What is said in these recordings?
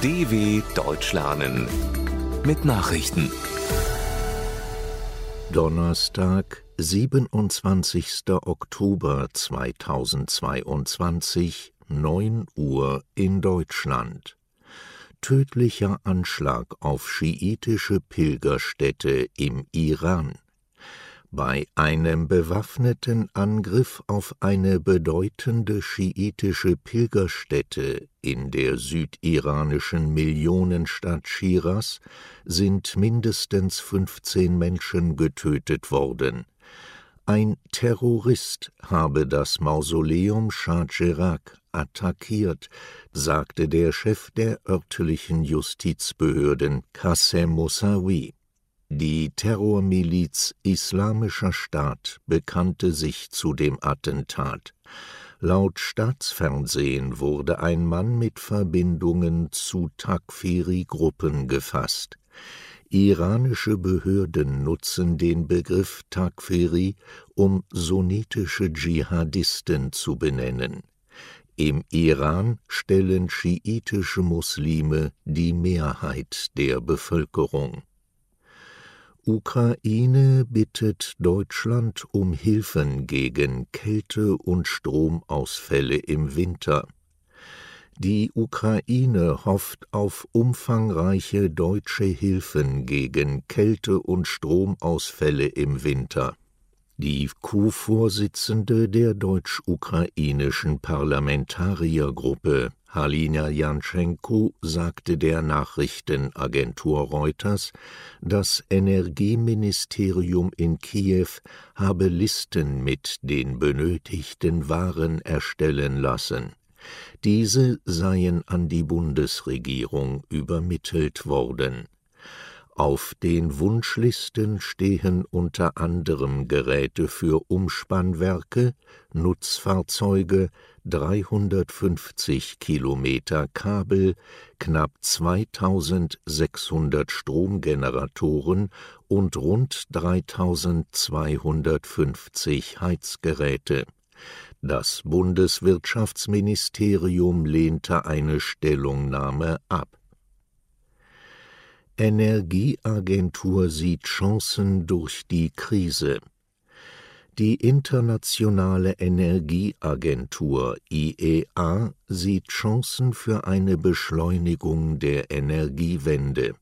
DW Deutsch lernen mit Nachrichten. Donnerstag, 27. Oktober 2022, 9 Uhr in Deutschland. Tödlicher Anschlag auf schiitische Pilgerstätte im Iran. Bei einem bewaffneten Angriff auf eine bedeutende schiitische Pilgerstätte in der südiranischen Millionenstadt Schiras sind mindestens 15 Menschen getötet worden. Ein Terrorist habe das Mausoleum Shah attackiert, sagte der Chef der örtlichen Justizbehörden Qassem Moussaoui. Die Terrormiliz Islamischer Staat bekannte sich zu dem Attentat. Laut Staatsfernsehen wurde ein Mann mit Verbindungen zu Takfiri-Gruppen gefasst. Iranische Behörden nutzen den Begriff Takfiri, um sunnitische Dschihadisten zu benennen. Im Iran stellen schiitische Muslime die Mehrheit der Bevölkerung. Ukraine bittet Deutschland um Hilfen gegen Kälte und Stromausfälle im Winter. Die Ukraine hofft auf umfangreiche deutsche Hilfen gegen Kälte und Stromausfälle im Winter. Die Co-Vorsitzende der deutsch-ukrainischen Parlamentariergruppe Halina Janschenko sagte der Nachrichtenagentur Reuters, das Energieministerium in Kiew habe Listen mit den benötigten Waren erstellen lassen. Diese seien an die Bundesregierung übermittelt worden auf den Wunschlisten stehen unter anderem Geräte für Umspannwerke, Nutzfahrzeuge, 350 Kilometer Kabel, knapp 2600 Stromgeneratoren und rund 3250 Heizgeräte. Das Bundeswirtschaftsministerium lehnte eine Stellungnahme ab. Energieagentur sieht Chancen durch die Krise. Die Internationale Energieagentur IEA sieht Chancen für eine Beschleunigung der Energiewende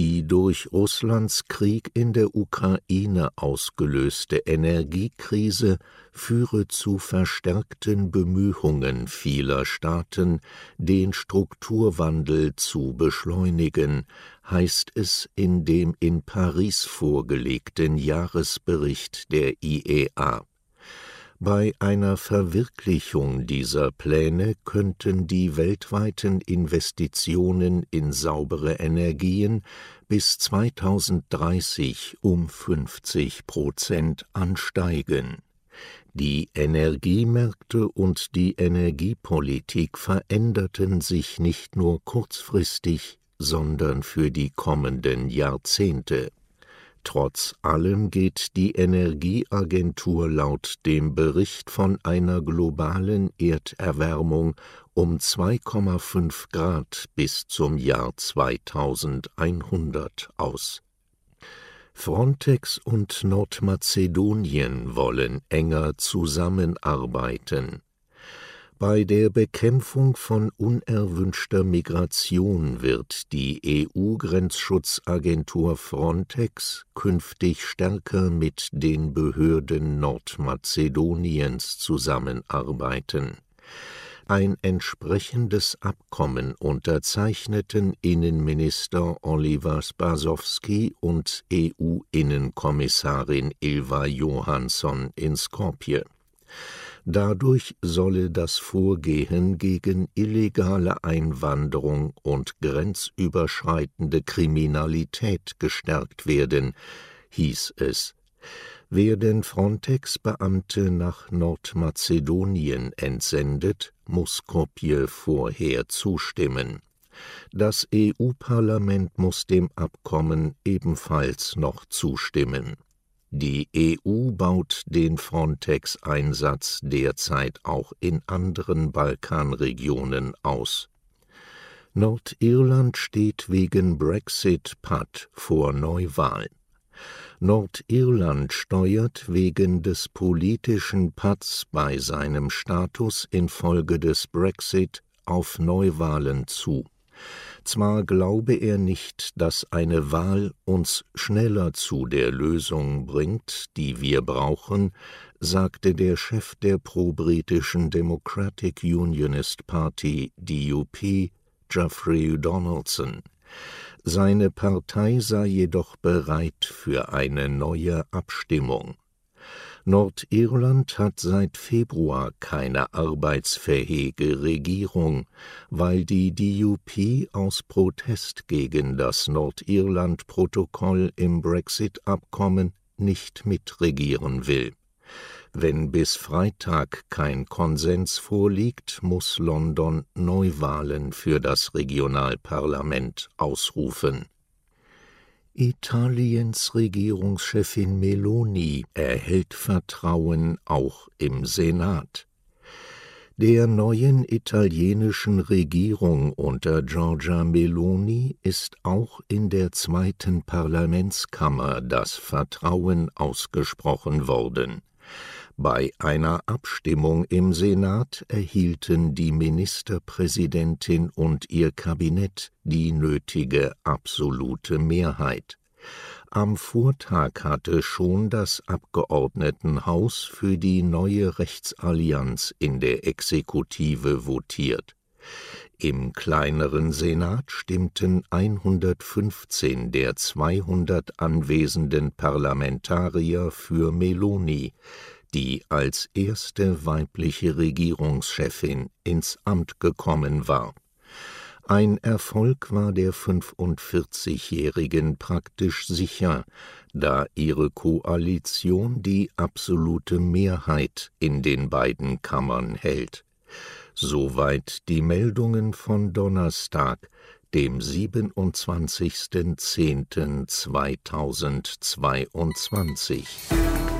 die durch Russlands Krieg in der Ukraine ausgelöste Energiekrise führe zu verstärkten Bemühungen vieler Staaten, den Strukturwandel zu beschleunigen, heißt es in dem in Paris vorgelegten Jahresbericht der IEA. Bei einer Verwirklichung dieser Pläne könnten die weltweiten Investitionen in saubere Energien bis 2030 um 50 Prozent ansteigen. Die Energiemärkte und die Energiepolitik veränderten sich nicht nur kurzfristig, sondern für die kommenden Jahrzehnte. Trotz allem geht die Energieagentur laut dem Bericht von einer globalen Erderwärmung um 2,5 Grad bis zum Jahr 2100 aus. Frontex und Nordmazedonien wollen enger zusammenarbeiten. Bei der Bekämpfung von unerwünschter Migration wird die EU-Grenzschutzagentur Frontex künftig stärker mit den Behörden Nordmazedoniens zusammenarbeiten. Ein entsprechendes Abkommen unterzeichneten Innenminister Oliver Spasowski und EU-Innenkommissarin Ilva Johansson in Skopje. Dadurch solle das Vorgehen gegen illegale Einwanderung und grenzüberschreitende Kriminalität gestärkt werden, hieß es. Werden Frontex-Beamte nach Nordmazedonien entsendet, muss Skopje vorher zustimmen. Das EU-Parlament muss dem Abkommen ebenfalls noch zustimmen. Die EU baut den Frontex-Einsatz derzeit auch in anderen Balkanregionen aus. Nordirland steht wegen Brexit Patt vor Neuwahl. Nordirland steuert wegen des politischen Patts bei seinem Status infolge des Brexit auf Neuwahlen zu. Zwar glaube er nicht, dass eine Wahl uns schneller zu der Lösung bringt, die wir brauchen, sagte der Chef der pro-britischen Democratic Unionist Party DUP Geoffrey Donaldson. Seine Partei sei jedoch bereit für eine neue Abstimmung. Nordirland hat seit Februar keine arbeitsfähige Regierung, weil die DUP aus Protest gegen das Nordirland-Protokoll im Brexit-Abkommen nicht mitregieren will wenn bis Freitag kein Konsens vorliegt, muss London Neuwahlen für das Regionalparlament ausrufen. Italiens Regierungschefin Meloni erhält Vertrauen auch im Senat. Der neuen italienischen Regierung unter Giorgia Meloni ist auch in der zweiten Parlamentskammer das Vertrauen ausgesprochen worden. Bei einer Abstimmung im Senat erhielten die Ministerpräsidentin und ihr Kabinett die nötige absolute Mehrheit. Am Vortag hatte schon das Abgeordnetenhaus für die neue Rechtsallianz in der Exekutive votiert. Im kleineren Senat stimmten 115 der 200 anwesenden Parlamentarier für Meloni, die als erste weibliche Regierungschefin ins Amt gekommen war. Ein Erfolg war der 45-Jährigen praktisch sicher, da ihre Koalition die absolute Mehrheit in den beiden Kammern hält. Soweit die Meldungen von Donnerstag, dem 27.10.2022